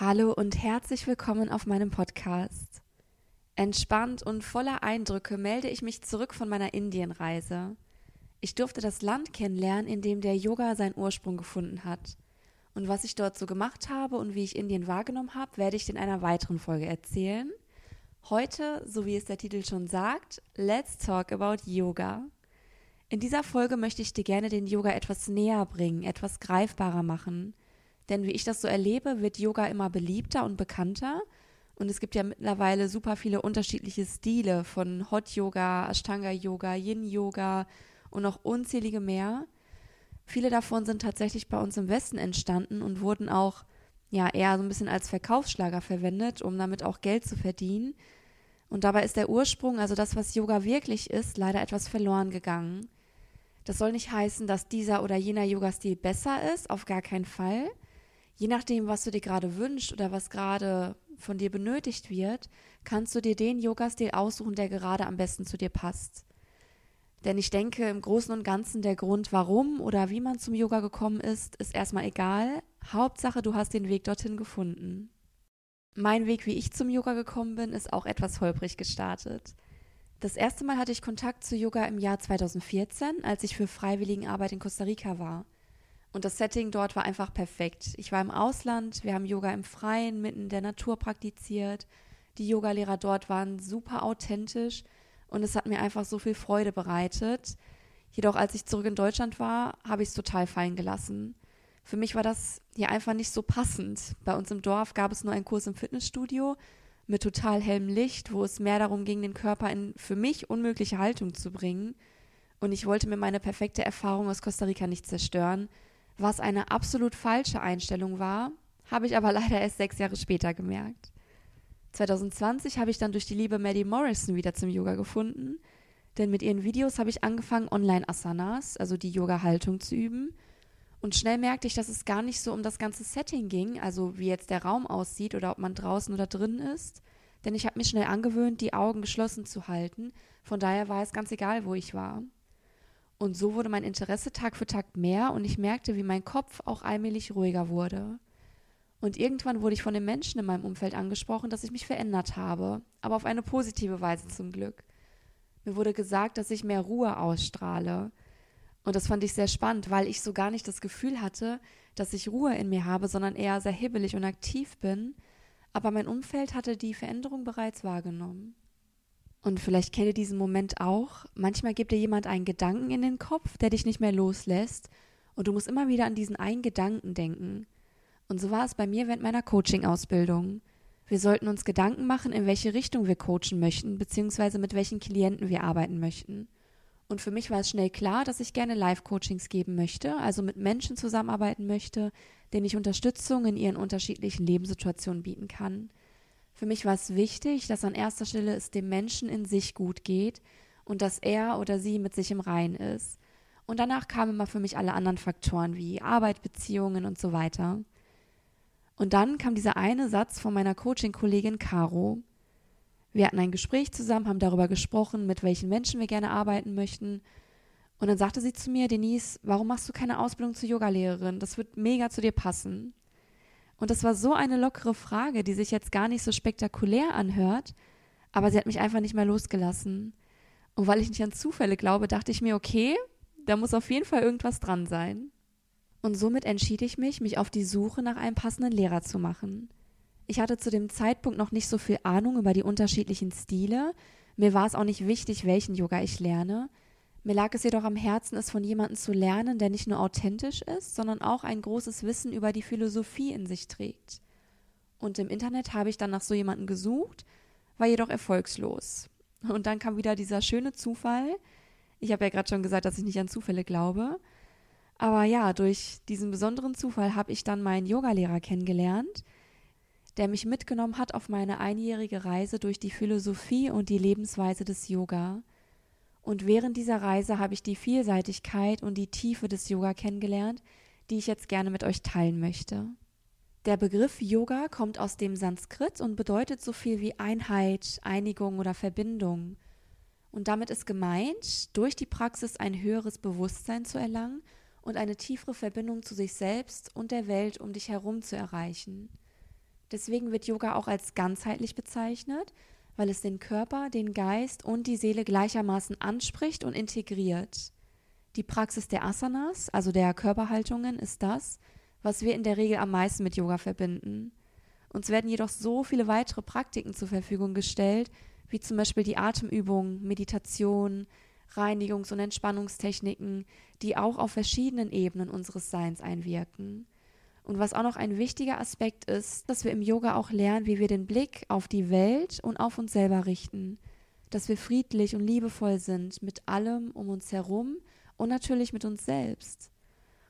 Hallo und herzlich willkommen auf meinem Podcast. Entspannt und voller Eindrücke melde ich mich zurück von meiner Indienreise. Ich durfte das Land kennenlernen, in dem der Yoga seinen Ursprung gefunden hat. Und was ich dort so gemacht habe und wie ich Indien wahrgenommen habe, werde ich in einer weiteren Folge erzählen. Heute, so wie es der Titel schon sagt, Let's Talk About Yoga. In dieser Folge möchte ich dir gerne den Yoga etwas näher bringen, etwas greifbarer machen – denn wie ich das so erlebe, wird Yoga immer beliebter und bekannter. Und es gibt ja mittlerweile super viele unterschiedliche Stile von Hot Yoga, Ashtanga Yoga, Yin Yoga und noch unzählige mehr. Viele davon sind tatsächlich bei uns im Westen entstanden und wurden auch ja eher so ein bisschen als Verkaufsschlager verwendet, um damit auch Geld zu verdienen. Und dabei ist der Ursprung, also das, was Yoga wirklich ist, leider etwas verloren gegangen. Das soll nicht heißen, dass dieser oder jener Yoga-Stil besser ist, auf gar keinen Fall je nachdem, was du dir gerade wünschst oder was gerade von dir benötigt wird, kannst du dir den Yoga-Stil aussuchen, der gerade am besten zu dir passt. Denn ich denke, im Großen und Ganzen der Grund, warum oder wie man zum Yoga gekommen ist, ist erstmal egal. Hauptsache, du hast den Weg dorthin gefunden. Mein Weg, wie ich zum Yoga gekommen bin, ist auch etwas holprig gestartet. Das erste Mal hatte ich Kontakt zu Yoga im Jahr 2014, als ich für Freiwilligenarbeit in Costa Rica war. Und das Setting dort war einfach perfekt. Ich war im Ausland, wir haben Yoga im Freien, mitten in der Natur praktiziert. Die Yogalehrer dort waren super authentisch und es hat mir einfach so viel Freude bereitet. Jedoch, als ich zurück in Deutschland war, habe ich es total fallen gelassen. Für mich war das hier einfach nicht so passend. Bei uns im Dorf gab es nur einen Kurs im Fitnessstudio mit total hellem Licht, wo es mehr darum ging, den Körper in für mich unmögliche Haltung zu bringen. Und ich wollte mir meine perfekte Erfahrung aus Costa Rica nicht zerstören, was eine absolut falsche Einstellung war, habe ich aber leider erst sechs Jahre später gemerkt. 2020 habe ich dann durch die liebe Maddie Morrison wieder zum Yoga gefunden, denn mit ihren Videos habe ich angefangen, Online-Asanas, also die Yoga-Haltung, zu üben. Und schnell merkte ich, dass es gar nicht so um das ganze Setting ging, also wie jetzt der Raum aussieht oder ob man draußen oder drin ist. Denn ich habe mir schnell angewöhnt, die Augen geschlossen zu halten. Von daher war es ganz egal, wo ich war. Und so wurde mein Interesse Tag für Tag mehr und ich merkte, wie mein Kopf auch allmählich ruhiger wurde. Und irgendwann wurde ich von den Menschen in meinem Umfeld angesprochen, dass ich mich verändert habe, aber auf eine positive Weise zum Glück. Mir wurde gesagt, dass ich mehr Ruhe ausstrahle. Und das fand ich sehr spannend, weil ich so gar nicht das Gefühl hatte, dass ich Ruhe in mir habe, sondern eher sehr hibbelig und aktiv bin. Aber mein Umfeld hatte die Veränderung bereits wahrgenommen. Und vielleicht kennt ihr diesen Moment auch. Manchmal gibt dir jemand einen Gedanken in den Kopf, der dich nicht mehr loslässt. Und du musst immer wieder an diesen einen Gedanken denken. Und so war es bei mir während meiner Coaching-Ausbildung. Wir sollten uns Gedanken machen, in welche Richtung wir coachen möchten, beziehungsweise mit welchen Klienten wir arbeiten möchten. Und für mich war es schnell klar, dass ich gerne Live-Coachings geben möchte, also mit Menschen zusammenarbeiten möchte, denen ich Unterstützung in ihren unterschiedlichen Lebenssituationen bieten kann. Für mich war es wichtig, dass an erster Stelle es dem Menschen in sich gut geht und dass er oder sie mit sich im Rein ist. Und danach kamen immer für mich alle anderen Faktoren wie Arbeit, Beziehungen und so weiter. Und dann kam dieser eine Satz von meiner Coaching-Kollegin Caro. Wir hatten ein Gespräch zusammen, haben darüber gesprochen, mit welchen Menschen wir gerne arbeiten möchten. Und dann sagte sie zu mir, Denise, warum machst du keine Ausbildung zur Yogalehrerin? Das wird mega zu dir passen. Und das war so eine lockere Frage, die sich jetzt gar nicht so spektakulär anhört, aber sie hat mich einfach nicht mehr losgelassen. Und weil ich nicht an Zufälle glaube, dachte ich mir, okay, da muss auf jeden Fall irgendwas dran sein. Und somit entschied ich mich, mich auf die Suche nach einem passenden Lehrer zu machen. Ich hatte zu dem Zeitpunkt noch nicht so viel Ahnung über die unterschiedlichen Stile. Mir war es auch nicht wichtig, welchen Yoga ich lerne. Mir lag es jedoch am Herzen, es von jemandem zu lernen, der nicht nur authentisch ist, sondern auch ein großes Wissen über die Philosophie in sich trägt. Und im Internet habe ich dann nach so jemandem gesucht, war jedoch erfolgslos. Und dann kam wieder dieser schöne Zufall. Ich habe ja gerade schon gesagt, dass ich nicht an Zufälle glaube. Aber ja, durch diesen besonderen Zufall habe ich dann meinen Yogalehrer kennengelernt, der mich mitgenommen hat auf meine einjährige Reise durch die Philosophie und die Lebensweise des Yoga. Und während dieser Reise habe ich die Vielseitigkeit und die Tiefe des Yoga kennengelernt, die ich jetzt gerne mit euch teilen möchte. Der Begriff Yoga kommt aus dem Sanskrit und bedeutet so viel wie Einheit, Einigung oder Verbindung. Und damit ist gemeint, durch die Praxis ein höheres Bewusstsein zu erlangen und eine tiefere Verbindung zu sich selbst und der Welt um dich herum zu erreichen. Deswegen wird Yoga auch als ganzheitlich bezeichnet, weil es den Körper, den Geist und die Seele gleichermaßen anspricht und integriert. Die Praxis der Asanas, also der Körperhaltungen, ist das, was wir in der Regel am meisten mit Yoga verbinden. Uns werden jedoch so viele weitere Praktiken zur Verfügung gestellt, wie zum Beispiel die Atemübung, Meditation, Reinigungs- und Entspannungstechniken, die auch auf verschiedenen Ebenen unseres Seins einwirken. Und was auch noch ein wichtiger Aspekt ist, dass wir im Yoga auch lernen, wie wir den Blick auf die Welt und auf uns selber richten, dass wir friedlich und liebevoll sind mit allem um uns herum und natürlich mit uns selbst.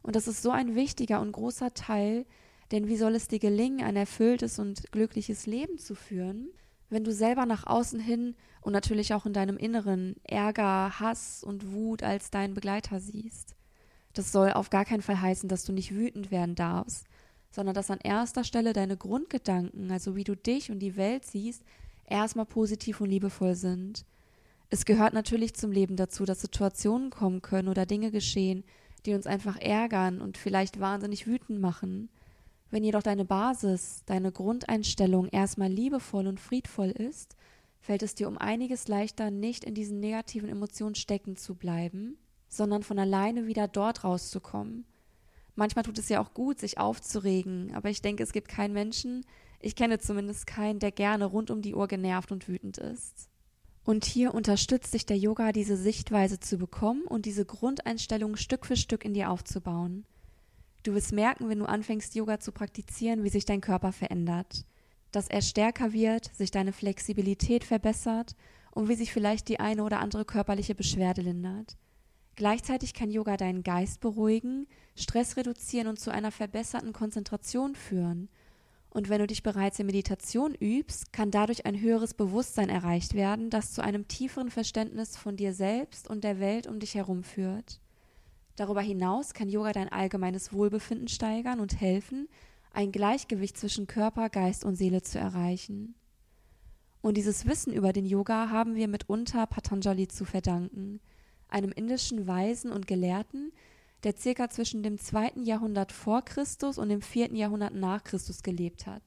Und das ist so ein wichtiger und großer Teil, denn wie soll es dir gelingen, ein erfülltes und glückliches Leben zu führen, wenn du selber nach außen hin und natürlich auch in deinem Inneren Ärger, Hass und Wut als deinen Begleiter siehst? Das soll auf gar keinen Fall heißen, dass du nicht wütend werden darfst, sondern dass an erster Stelle deine Grundgedanken, also wie du dich und die Welt siehst, erstmal positiv und liebevoll sind. Es gehört natürlich zum Leben dazu, dass Situationen kommen können oder Dinge geschehen, die uns einfach ärgern und vielleicht wahnsinnig wütend machen. Wenn jedoch deine Basis, deine Grundeinstellung erstmal liebevoll und friedvoll ist, fällt es dir um einiges leichter, nicht in diesen negativen Emotionen stecken zu bleiben, sondern von alleine wieder dort rauszukommen. Manchmal tut es ja auch gut, sich aufzuregen, aber ich denke, es gibt keinen Menschen, ich kenne zumindest keinen, der gerne rund um die Uhr genervt und wütend ist. Und hier unterstützt sich der Yoga, diese Sichtweise zu bekommen und diese Grundeinstellung Stück für Stück in dir aufzubauen. Du wirst merken, wenn du anfängst, Yoga zu praktizieren, wie sich dein Körper verändert. Dass er stärker wird, sich deine Flexibilität verbessert und wie sich vielleicht die eine oder andere körperliche Beschwerde lindert. Gleichzeitig kann Yoga deinen Geist beruhigen, Stress reduzieren und zu einer verbesserten Konzentration führen. Und wenn du dich bereits in Meditation übst, kann dadurch ein höheres Bewusstsein erreicht werden, das zu einem tieferen Verständnis von dir selbst und der Welt um dich herum führt. Darüber hinaus kann Yoga dein allgemeines Wohlbefinden steigern und helfen, ein Gleichgewicht zwischen Körper, Geist und Seele zu erreichen. Und dieses Wissen über den Yoga haben wir mitunter Patanjali zu verdanken, einem indischen Weisen und Gelehrten, der circa zwischen dem zweiten Jahrhundert vor Christus und dem vierten Jahrhundert nach Christus gelebt hat.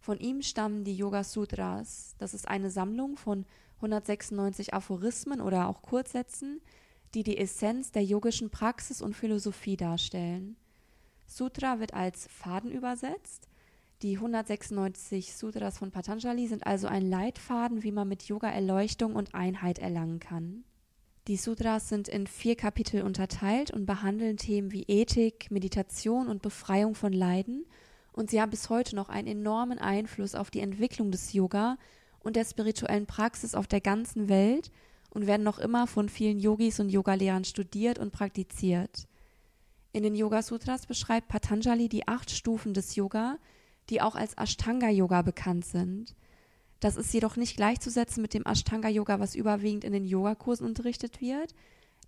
Von ihm stammen die Yoga Sutras. Das ist eine Sammlung von 196 Aphorismen oder auch Kurzsätzen, die die Essenz der yogischen Praxis und Philosophie darstellen. Sutra wird als Faden übersetzt. Die 196 Sutras von Patanjali sind also ein Leitfaden, wie man mit Yoga Erleuchtung und Einheit erlangen kann. Die Sutras sind in vier Kapitel unterteilt und behandeln Themen wie Ethik, Meditation und Befreiung von Leiden, und sie haben bis heute noch einen enormen Einfluss auf die Entwicklung des Yoga und der spirituellen Praxis auf der ganzen Welt und werden noch immer von vielen Yogis und Yogalehrern studiert und praktiziert. In den Yoga Sutras beschreibt Patanjali die acht Stufen des Yoga, die auch als Ashtanga Yoga bekannt sind. Das ist jedoch nicht gleichzusetzen mit dem Ashtanga Yoga, was überwiegend in den Yogakursen unterrichtet wird.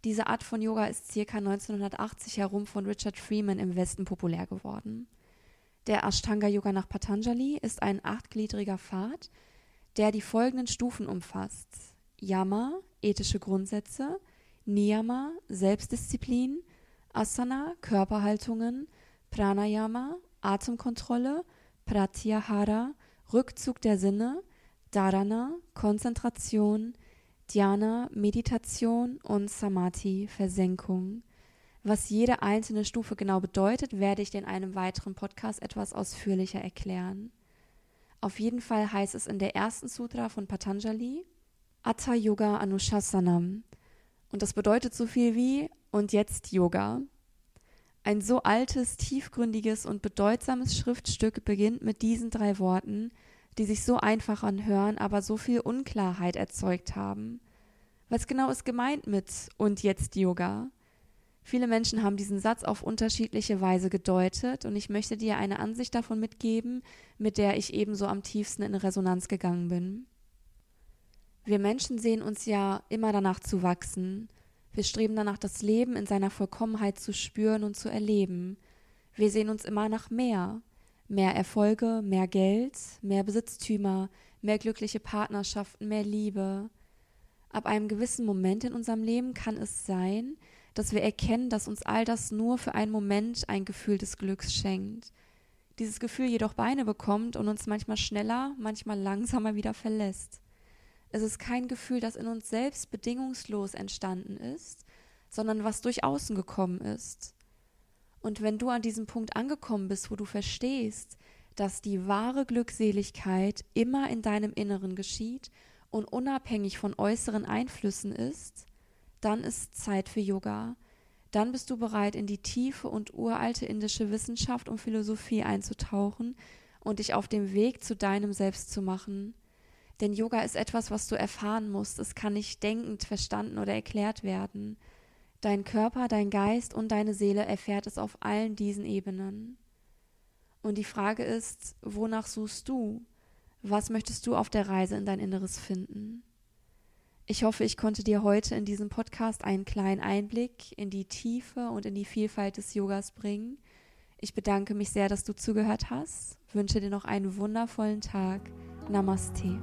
Diese Art von Yoga ist circa 1980 herum von Richard Freeman im Westen populär geworden. Der Ashtanga Yoga nach Patanjali ist ein achtgliedriger Pfad, der die folgenden Stufen umfasst: Yama, ethische Grundsätze, Niyama, Selbstdisziplin, Asana, Körperhaltungen, Pranayama, Atemkontrolle, Pratyahara, Rückzug der Sinne, Dharana, Konzentration, Dhyana, Meditation und Samadhi, Versenkung. Was jede einzelne Stufe genau bedeutet, werde ich dir in einem weiteren Podcast etwas ausführlicher erklären. Auf jeden Fall heißt es in der ersten Sutra von Patanjali, Atta Yoga Anushasanam. Und das bedeutet so viel wie und jetzt Yoga. Ein so altes, tiefgründiges und bedeutsames Schriftstück beginnt mit diesen drei Worten, die sich so einfach anhören, aber so viel Unklarheit erzeugt haben. Was genau ist gemeint mit und jetzt Yoga? Viele Menschen haben diesen Satz auf unterschiedliche Weise gedeutet und ich möchte dir eine Ansicht davon mitgeben, mit der ich ebenso am tiefsten in Resonanz gegangen bin. Wir Menschen sehen uns ja immer danach zu wachsen. Wir streben danach, das Leben in seiner Vollkommenheit zu spüren und zu erleben. Wir sehen uns immer nach mehr. Mehr Erfolge, mehr Geld, mehr Besitztümer, mehr glückliche Partnerschaften, mehr Liebe. Ab einem gewissen Moment in unserem Leben kann es sein, dass wir erkennen, dass uns all das nur für einen Moment ein Gefühl des Glücks schenkt. dieses Gefühl jedoch Beine bekommt und uns manchmal schneller, manchmal langsamer wieder verlässt. Es ist kein Gefühl, das in uns selbst bedingungslos entstanden ist, sondern was durch außen gekommen ist. Und wenn du an diesem Punkt angekommen bist, wo du verstehst, dass die wahre Glückseligkeit immer in deinem Inneren geschieht und unabhängig von äußeren Einflüssen ist, dann ist Zeit für Yoga. Dann bist du bereit, in die tiefe und uralte indische Wissenschaft und Philosophie einzutauchen und dich auf dem Weg zu deinem Selbst zu machen. Denn Yoga ist etwas, was du erfahren musst. Es kann nicht denkend, verstanden oder erklärt werden. Dein Körper, dein Geist und deine Seele erfährt es auf allen diesen Ebenen. Und die Frage ist, wonach suchst du? Was möchtest du auf der Reise in dein Inneres finden? Ich hoffe, ich konnte dir heute in diesem Podcast einen kleinen Einblick in die Tiefe und in die Vielfalt des Yogas bringen. Ich bedanke mich sehr, dass du zugehört hast, wünsche dir noch einen wundervollen Tag. Namaste.